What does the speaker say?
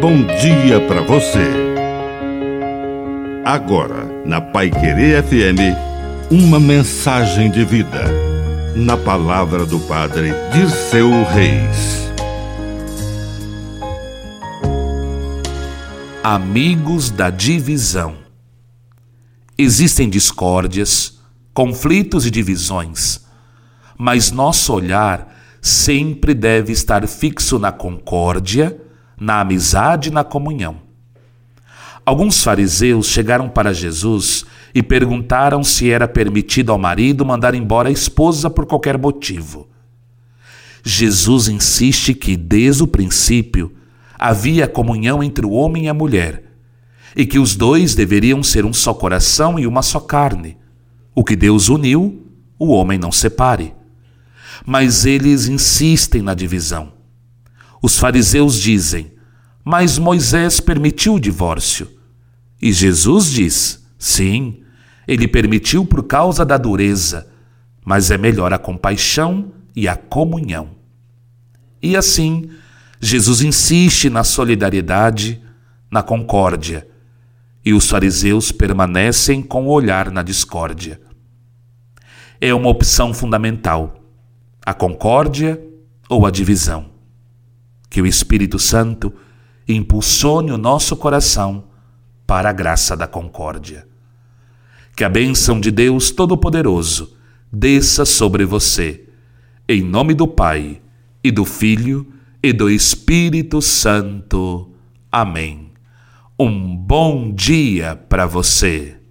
bom dia para você. Agora, na Pai Querer FM, uma mensagem de vida. Na palavra do Padre Dirceu Reis. Amigos da divisão. Existem discórdias, conflitos e divisões, mas nosso olhar sempre deve estar fixo na concórdia na amizade e na comunhão. Alguns fariseus chegaram para Jesus e perguntaram se era permitido ao marido mandar embora a esposa por qualquer motivo. Jesus insiste que, desde o princípio, havia comunhão entre o homem e a mulher, e que os dois deveriam ser um só coração e uma só carne. O que Deus uniu, o homem não separe. Mas eles insistem na divisão. Os fariseus dizem: Mas Moisés permitiu o divórcio. E Jesus diz: Sim, ele permitiu por causa da dureza, mas é melhor a compaixão e a comunhão. E assim, Jesus insiste na solidariedade, na concórdia, e os fariseus permanecem com o olhar na discórdia. É uma opção fundamental: a concórdia ou a divisão que o Espírito Santo impulsione o nosso coração para a graça da concórdia. Que a bênção de Deus Todo-Poderoso desça sobre você, em nome do Pai, e do Filho, e do Espírito Santo. Amém. Um bom dia para você.